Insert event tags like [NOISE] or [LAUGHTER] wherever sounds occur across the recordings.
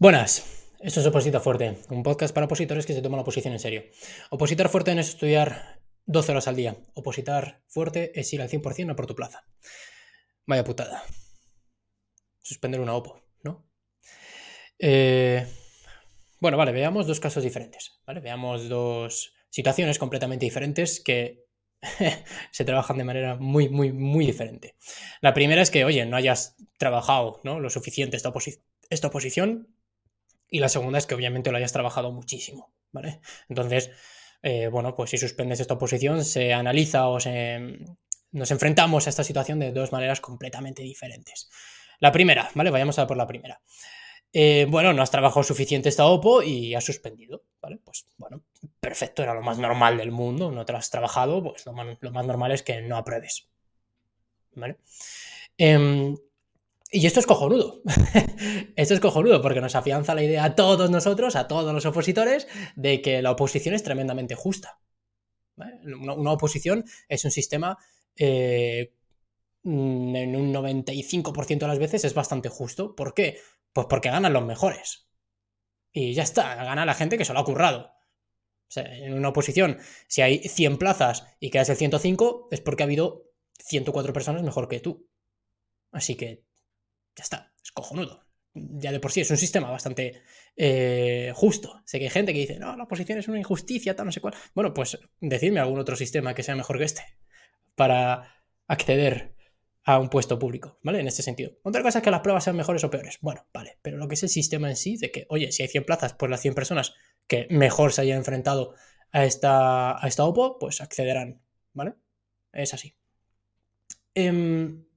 Buenas, esto es Opositor Fuerte, un podcast para opositores que se toman la oposición en serio. Opositar fuerte no es estudiar 12 horas al día. Opositar fuerte es ir al 100% a por tu plaza. Vaya putada. Suspender una OPO, ¿no? Eh, bueno, vale, veamos dos casos diferentes. ¿vale? Veamos dos situaciones completamente diferentes que [LAUGHS] se trabajan de manera muy, muy, muy diferente. La primera es que, oye, no hayas trabajado ¿no? lo suficiente esta, esta oposición y la segunda es que obviamente lo hayas trabajado muchísimo, ¿vale? Entonces, eh, bueno, pues si suspendes esta oposición, se analiza o se, nos enfrentamos a esta situación de dos maneras completamente diferentes. La primera, ¿vale? Vayamos a por la primera. Eh, bueno, no has trabajado suficiente esta OPO y has suspendido, ¿vale? Pues bueno, perfecto, era lo más normal del mundo, no te has trabajado, pues lo más, normal es que no apruebes, ¿vale? Em, y esto es cojonudo. [LAUGHS] esto es cojonudo porque nos afianza la idea a todos nosotros, a todos los opositores, de que la oposición es tremendamente justa. Una, oposición es un sistema eh, mm, en un 95% de las veces es bastante justo. ¿Por qué? Pues porque ganan los mejores. Y ya está, gana la gente que se lo ha currado. O sea, en una oposición, si hay 100 plazas y quedas el 105, es porque ha habido 104 personas mejor que tú. Así que ya está, es cojonudo. Ya de por sí es un sistema bastante eh, justo. Sé que hay gente que dice, no, la oposición es una injusticia, tal, no sé cuál. Bueno, pues decidme algún otro sistema que sea mejor que este para acceder a un puesto público, ¿vale? En este sentido. Otra cosa es que las pruebas sean mejores o peores. Bueno, vale, pero lo que es el sistema en sí, de que, oye, si hay 100 plazas, pues las 100 personas que mejor se hayan enfrentado a esta, a esta OPO, pues accederán, ¿vale? Es así. Eh,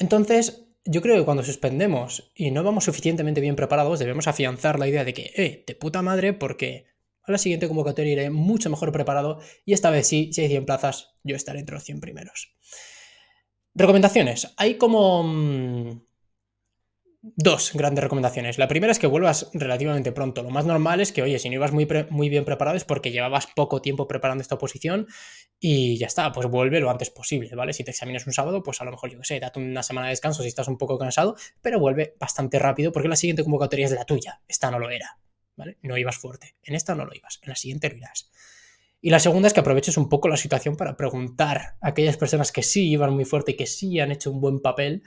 entonces, yo creo que cuando suspendemos y no vamos suficientemente bien preparados, debemos afianzar la idea de que, eh, de puta madre, porque a la siguiente convocatoria iré mucho mejor preparado y esta vez sí, si hay 100 plazas, yo estaré entre los 100 primeros. Recomendaciones. Hay como mm, dos grandes recomendaciones. La primera es que vuelvas relativamente pronto. Lo más normal es que, oye, si no ibas muy, muy bien preparado es porque llevabas poco tiempo preparando esta oposición y ya está, pues vuelve lo antes posible, ¿vale? Si te examinas un sábado, pues a lo mejor, yo qué sé, date una semana de descanso si estás un poco cansado, pero vuelve bastante rápido porque la siguiente convocatoria es la tuya. Esta no lo era, ¿vale? No ibas fuerte. En esta no lo ibas, en la siguiente lo irás. Y la segunda es que aproveches un poco la situación para preguntar a aquellas personas que sí iban muy fuerte y que sí han hecho un buen papel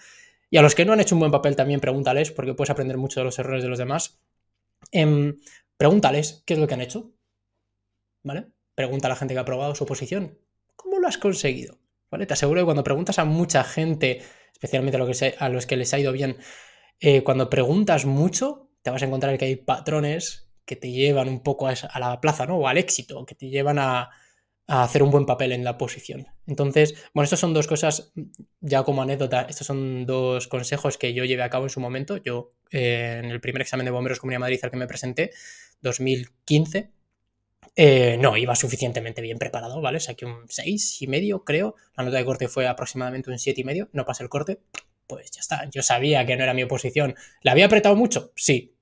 y a los que no han hecho un buen papel también pregúntales, porque puedes aprender mucho de los errores de los demás. Em, pregúntales qué es lo que han hecho. ¿Vale? Pregunta a la gente que ha aprobado su posición. ¿Cómo lo has conseguido? ¿Vale? Te aseguro que cuando preguntas a mucha gente, especialmente a, los que les ha ido bien, eh, cuando preguntas mucho, te vas a encontrar que hay patrones que te llevan un poco a, a la plaza, ¿no? O al éxito, que te llevan a, a hacer un buen papel en la posición. Entonces, bueno, estas son dos cosas, ya como anécdota, estos son dos consejos que yo llevé a cabo en su momento. Yo, eh, en el primer examen de Bomberos Comunidad de Madrid al que me presenté, 2015, eh, no iba suficientemente bien preparado, ¿vale? Saqué un 6 y medio, creo. La nota de corte fue aproximadamente un 7 y medio. No pasé el corte, pues ya está. Yo sabía que no era mi oposición. ¿La había apretado mucho? Sí,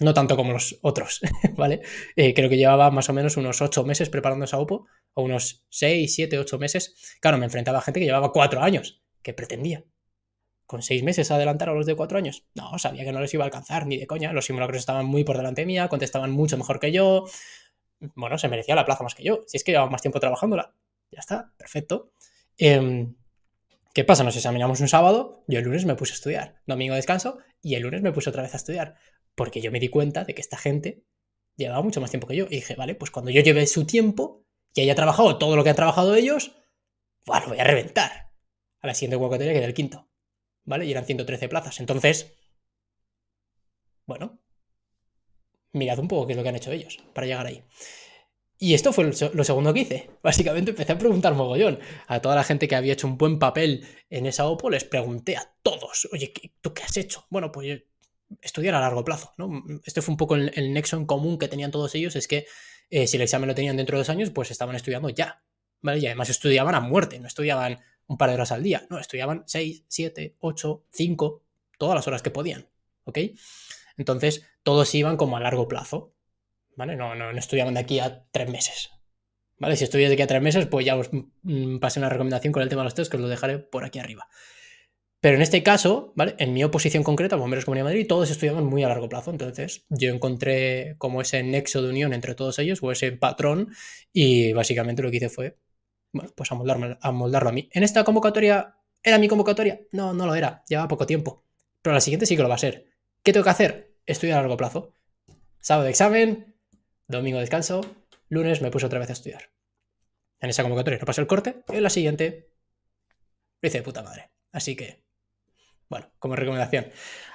no tanto como los otros, [LAUGHS] ¿vale? Eh, creo que llevaba más o menos unos 8 meses preparando esa OPO, o unos 6, 7, 8 meses. Claro, me enfrentaba a gente que llevaba 4 años, que pretendía. Con 6 meses adelantar a los de 4 años. No, sabía que no les iba a alcanzar, ni de coña. Los simulacros estaban muy por delante mía, contestaban mucho mejor que yo. Bueno, se merecía la plaza más que yo. Si es que llevaba más tiempo trabajándola. Ya está, perfecto. Em, ¿Qué pasa? Nos examinamos un sábado, yo el lunes me puse a estudiar. Domingo descanso y el lunes me puse otra vez a estudiar porque yo me di cuenta de que esta gente llevaba mucho más tiempo que yo. Y dije, vale, pues cuando yo lleve su tiempo y haya trabajado todo lo que han trabajado ellos, bueno, voy a reventar. A la siguiente convocatoria queda el quinto. ¿Vale? Y eran 113 plazas. Entonces, bueno, mirad un poco qué es lo que han hecho ellos para llegar ahí. Y esto fue lo segundo que hice. [LAUGHS] Básicamente empecé a preguntar mogollón. A toda la gente que había hecho un buen papel en esa OPO les pregunté a todos, oye, ¿tú qué has hecho? Bueno, pues estudiar a largo plazo. ¿no? Este fue un poco el, nexo en común que tenían todos ellos, es que eh, si el examen lo tenían dentro de dos años, pues estaban estudiando ya. ¿vale? Y además estudiaban a muerte, no estudiaban un par de horas al día, no, estudiaban seis, siete, ocho, cinco, todas las horas que podían. ¿Ok? Entonces, todos iban como a largo plazo. ¿Vale? No, no, estudiaban de aquí a tres meses. ¿Vale? Si estudias de aquí a tres meses, pues ya os mm, pasé una recomendación con el tema de los test que os lo dejaré por aquí arriba. Pero en este caso, ¿vale? En mi oposición concreta, Bomberos Comunidad de Madrid, todos estudiamos muy a largo plazo. Entonces, yo encontré como ese nexo de unión entre todos ellos, o ese patrón, y básicamente lo que hice fue, bueno, pues amoldarlo a, mí. En esta convocatoria, ¿era mi convocatoria? No, no lo era, llevaba poco tiempo. Pero la siguiente sí que lo va a ser. ¿Qué tengo que hacer? Estudiar a largo plazo. Sábado examen, domingo descanso, lunes me puse otra vez a estudiar. En esa convocatoria no pasé el corte, y en la siguiente lo hice de puta madre. Así que bueno, como recomendación.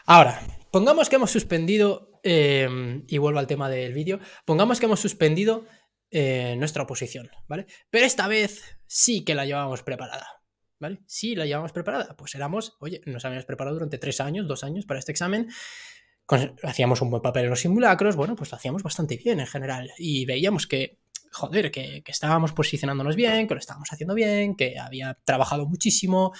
Ahora, pongamos que hemos suspendido, em, y vuelvo al tema del vídeo, pongamos que hemos suspendido eh, nuestra oposición, ¿vale? Pero esta vez sí que la llevábamos preparada, ¿vale? Sí la llevábamos preparada. Pues éramos, oye, nos habíamos preparado durante tres años, dos años para este examen. hacíamos un buen papel en los simulacros, bueno, pues lo hacíamos bastante bien en general. Y veíamos que, joder, que estábamos posicionándonos bien, que lo estábamos haciendo bien, que había trabajado muchísimo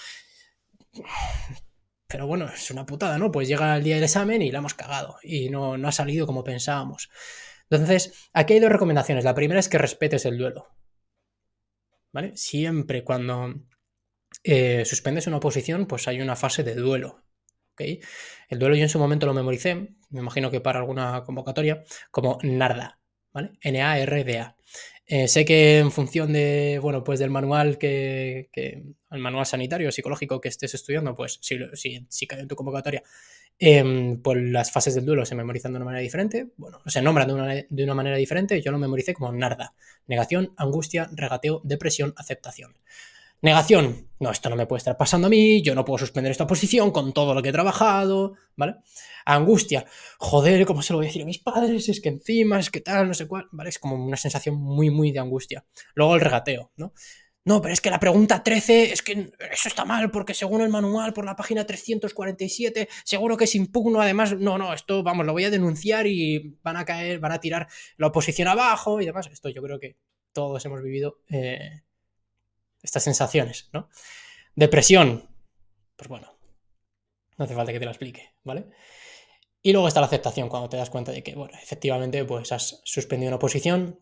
pero bueno, es una putada, ¿no? Pues llega el día del examen y la hemos cagado y no, no ha salido como pensábamos. Entonces, aquí hay dos recomendaciones. La primera es que respetes el duelo. ¿Vale? Siempre cuando eh, suspendes una oposición, pues hay una fase de duelo. ¿ok? El duelo yo en su momento lo memoricé, me imagino que para alguna convocatoria, como NARDA, ¿vale? N-A-R-D-A. Eh, sé que en función de, bueno, pues del manual que, el manual sanitario psicológico que estés estudiando, pues si, si, cae en tu convocatoria, eh, las fases del duelo se memorizan de una manera diferente, bueno, se nombran de una, de una manera diferente, yo lo memoricé como NARDA, negación, angustia, regateo, depresión, aceptación. Negación, no, esto no me puede estar pasando a mí, yo no puedo suspender esta posición con todo lo que he trabajado, ¿vale? Angustia, joder, ¿cómo se lo voy a decir a mis padres? Es que encima, es que tal, no sé cuál, ¿vale? Es como una sensación muy, muy de angustia. Luego el regateo, ¿no? No, pero es que la pregunta 13, es que eso está mal, porque según el manual, por la página 347, seguro que es impugno, además, no, no, esto, vamos, lo voy a denunciar y van a caer, van a tirar la oposición abajo y demás. Esto yo creo que todos hemos vivido eh, estas sensaciones, ¿no? Depresión, pues bueno, no hace falta que te lo explique, ¿vale? Y luego está la aceptación, cuando te das cuenta de que, bueno, efectivamente, pues has suspendido una posición.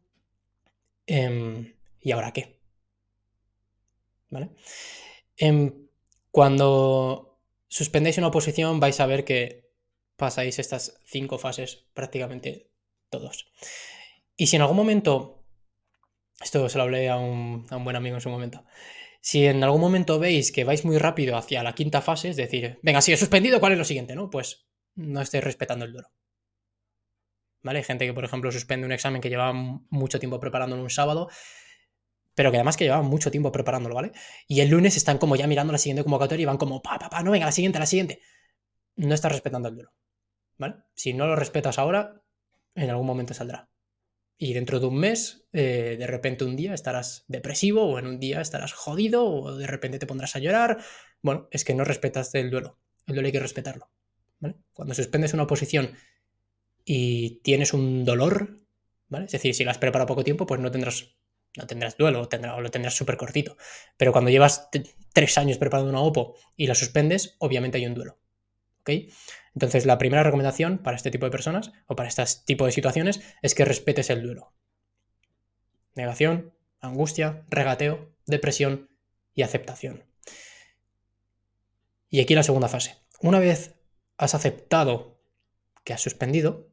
Em, ¿Y ahora qué? ¿Vale? Em, cuando suspendéis una oposición vais a ver que pasáis estas cinco fases prácticamente todos. Y si en algún momento esto se lo hablé a un, buen amigo en su momento. Si en algún momento veis que vais muy rápido hacia la quinta fase, es decir, venga, si he suspendido, ¿cuál es lo siguiente? ¿No? Pues no estéis respetando el duro. ¿Vale? Hay gente que, por ejemplo, suspende un examen que llevaba mucho tiempo preparándolo un sábado, pero que además que llevaba mucho tiempo preparándolo, ¿vale? Y el lunes están como ya mirando la siguiente convocatoria y van como, pa, pa, pa, no, venga, la siguiente, la siguiente. No estás respetando el duro. ¿Vale? Si no lo respetas ahora, en algún momento saldrá. Y dentro de un mes, eh, de repente un día estarás depresivo o en un día estarás jodido o de repente te pondrás a llorar. Bueno, es que no respetas el duelo. El duelo hay que respetarlo. Cuando suspendes una oposición y tienes un dolor, ¿vale? Es decir, si lo has preparado poco tiempo, pues no tendrás, no tendrás duelo o, lo tendrás súper cortito. Pero cuando llevas tres años preparando una OPO y la suspendes, obviamente hay un duelo. ¿Ok? Entonces, la primera recomendación para este tipo de personas o para este tipo de situaciones es que respetes el duelo. Negación, angustia, regateo, depresión y aceptación. Y aquí la segunda fase. Una vez has aceptado que has suspendido,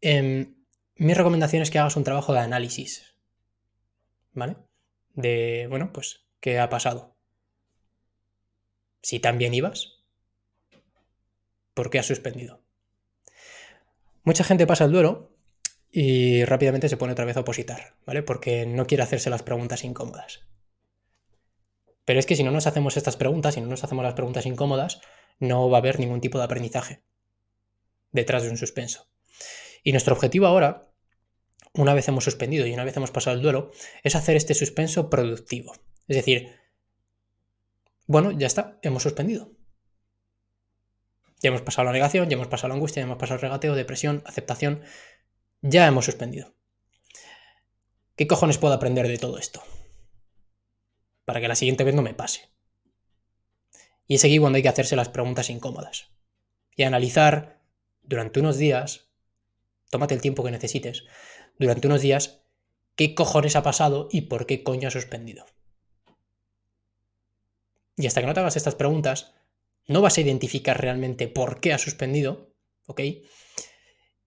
em, mi recomendación es que hagas un trabajo de análisis. ¿Vale? De, bueno, pues, ¿qué ha pasado? Si también ibas, ¿Por qué has suspendido? Mucha gente pasa el duelo y rápidamente se pone otra vez a opositar, ¿vale? Porque no quiere hacerse las preguntas incómodas. Pero es que si no nos hacemos estas preguntas, si no nos hacemos las preguntas incómodas, no va a haber ningún tipo de aprendizaje detrás de un suspenso. Y nuestro objetivo ahora, una vez hemos suspendido y una vez hemos pasado el duelo, es hacer este suspenso productivo. Es decir, bueno, ya está, hemos suspendido. Ya hemos pasado la negación, ya hemos pasado la angustia, ya hemos pasado el regateo, depresión, aceptación. Ya hemos suspendido. ¿Qué cojones puedo aprender de todo esto? Para que la siguiente vez no me pase. Y es aquí cuando hay que hacerse las preguntas incómodas. Y analizar durante unos días, tómate el tiempo que necesites, durante unos días, qué cojones ha pasado y por qué coño ha suspendido. Y hasta que no te hagas estas preguntas, no vas a identificar realmente por qué has suspendido, ¿ok?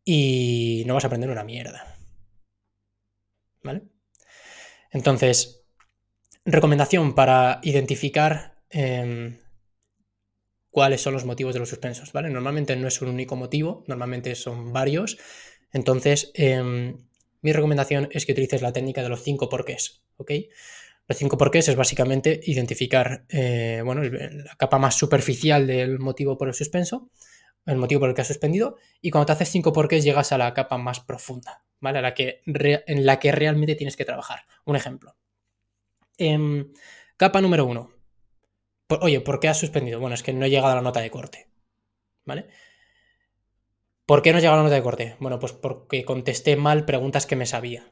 Y no vas a aprender una mierda. ¿Vale? Entonces, recomendación para identificar em, cuáles son los motivos de los suspensos, ¿vale? Normalmente no es un único motivo, normalmente son varios. Entonces, em, mi recomendación es que utilices la técnica de los cinco porqués, ¿ok? Los cinco porqués es básicamente identificar, eh, bueno, la capa más superficial del motivo por el suspenso, el motivo por el que has suspendido, y cuando te haces cinco porqués llegas a la capa más profunda, ¿vale? la que en la que realmente tienes que trabajar. Un ejemplo. Em, capa número uno. oye, ¿por qué has suspendido? Bueno, es que no he llegado a la nota de corte. ¿Por qué no he llegado a la nota de corte? Bueno, pues porque contesté mal preguntas que me sabía.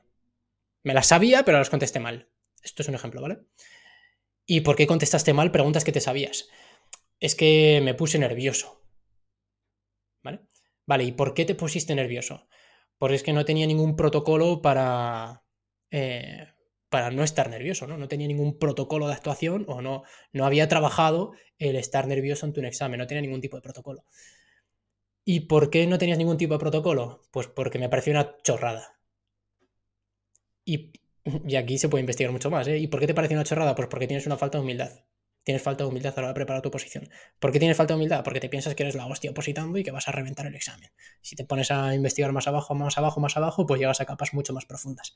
Me las sabía, pero las contesté mal. Esto es un ejemplo, ¿vale? ¿Y por qué contestaste mal preguntas que te sabías? Es que me puse nervioso. ¿Vale? Vale, ¿y por qué te pusiste nervioso? Porque es que no tenía ningún protocolo para, eh, para no estar nervioso, ¿no? No tenía ningún protocolo de actuación o no, no había trabajado el estar nervioso ante un examen, no tenía ningún tipo de protocolo. ¿Y por qué no tenías ningún tipo de protocolo? Pues porque me pareció una chorrada. Y, y aquí se puede investigar mucho más, ¿eh? ¿Y por qué te pareció una chorrada? Pues porque tienes una falta de humildad. Tienes falta de humildad a la hora de preparar tu oposición. ¿Por qué tienes falta de humildad? Porque te piensas que eres la hostia opositando y que vas a reventar el examen. Si te pones a investigar más abajo, más abajo, más abajo, pues llegas a capas mucho más profundas.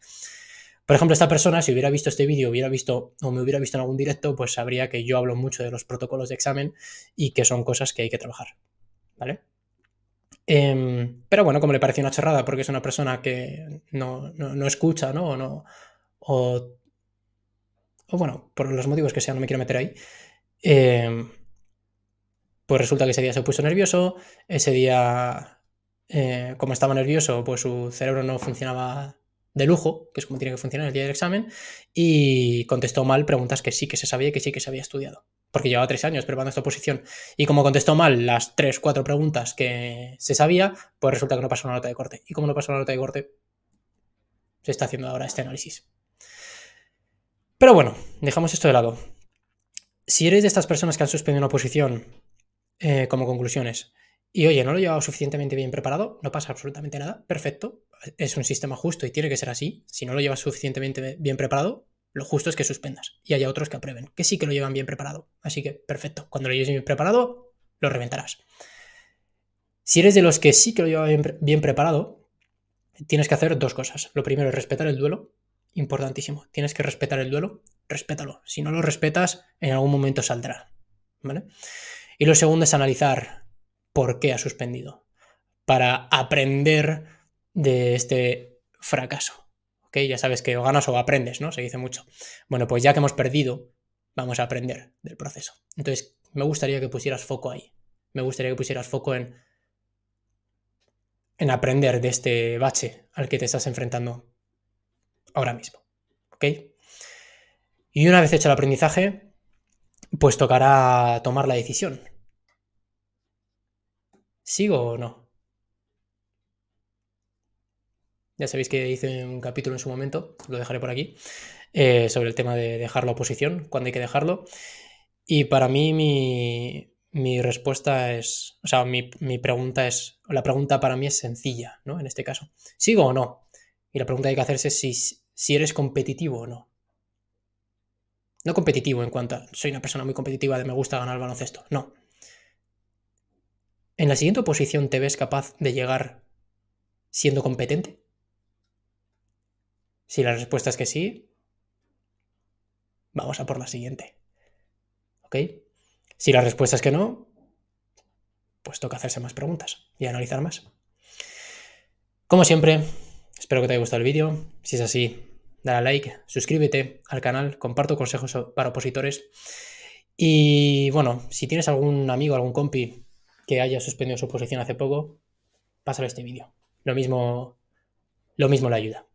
Por ejemplo, esta persona, si hubiera visto este vídeo, hubiera visto o me hubiera visto en algún directo, pues sabría que yo hablo mucho de los protocolos de examen y que son cosas que hay que trabajar. ¿Vale? Em, pero bueno, como le pareció una chorrada, porque es una persona que no, escucha, ¿no? O, no o, bueno, por los motivos que sean, no me quiero meter ahí. Em, pues resulta que ese día se puso nervioso, ese día, eh, como estaba nervioso, pues su cerebro no funcionaba de lujo, que es como tiene que funcionar el día del examen, y contestó mal preguntas que sí que se sabía y que sí que se había estudiado. Porque llevaba tres años preparando esta oposición. Y como contestó mal las tres, cuatro preguntas que se sabía, pues resulta que no pasó una nota de corte. Y como no pasó una nota de corte, se está haciendo ahora este análisis. Pero bueno, dejamos esto de lado. Si eres de estas personas que han suspendido una oposición eh, como conclusiones, y oye, no lo he llevado suficientemente bien preparado, no pasa absolutamente nada, perfecto, es un sistema justo y tiene que ser así. Si no lo llevas suficientemente bien preparado, lo justo es que suspendas y haya otros que aprueben, que sí que lo llevan bien preparado. Así que, perfecto, cuando lo lleves bien preparado, lo reventarás. Si eres de los que sí que lo lleva bien, bien preparado, tienes que hacer dos cosas. Lo primero es respetar el duelo, importantísimo. Tienes que respetar el duelo, respétalo. Si no lo respetas, en algún momento saldrá. ¿Vale? Y lo segundo es analizar por qué ha suspendido, para aprender de este fracaso. ¿Ok? Ya sabes que ganas o aprendes, ¿no? Se dice mucho. Bueno, pues ya que hemos perdido, vamos a aprender del proceso. Entonces, me gustaría que pusieras foco ahí. Me gustaría que pusieras foco en, en aprender de este bache al que te estás enfrentando ahora mismo. ¿Ok? Y una vez hecho el aprendizaje, pues tocará tomar la decisión. ¿Sigo o no? Ya sabéis que hice un capítulo en su momento, lo dejaré por aquí, eh, sobre el tema de dejar la oposición, cuándo hay que dejarlo. Y para mí mi, respuesta es, o sea, mi, pregunta es, la pregunta para mí es sencilla, ¿no? En este caso, ¿sigo o no? Y la pregunta que hay que hacerse es si, si eres competitivo o no. No competitivo en cuanto soy una persona muy competitiva de me gusta ganar el baloncesto, no ¿En la siguiente oposición te ves capaz de llegar siendo competente? Si la respuesta es que sí, vamos a por la siguiente. ¿Ok? Si la respuesta es que no, pues toca hacerse más preguntas y analizar más. Como siempre, espero que te haya gustado el vídeo. Si es así, dale a like, suscríbete al canal, comparto consejos para opositores. Y bueno, si tienes algún amigo, algún compi que haya suspendido su posición hace poco, pásale este vídeo. Lo mismo, lo mismo le ayuda.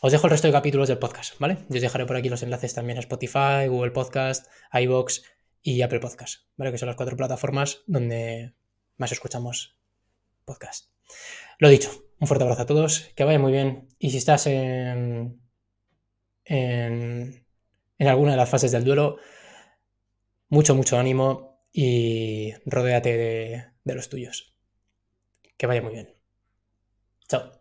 Os dejo el resto de capítulos del podcast, ¿vale? Yo os dejaré por aquí los enlaces también a Spotify, Google Podcast, iBox y Apple Podcast, ¿vale? Que son las cuatro plataformas donde más escuchamos podcast. Lo dicho, un fuerte abrazo a todos, que vaya muy bien. Y si estás en, en, en alguna de las fases del duelo, mucho, mucho ánimo y rodéate de, de los tuyos. Que vaya muy bien. Chao.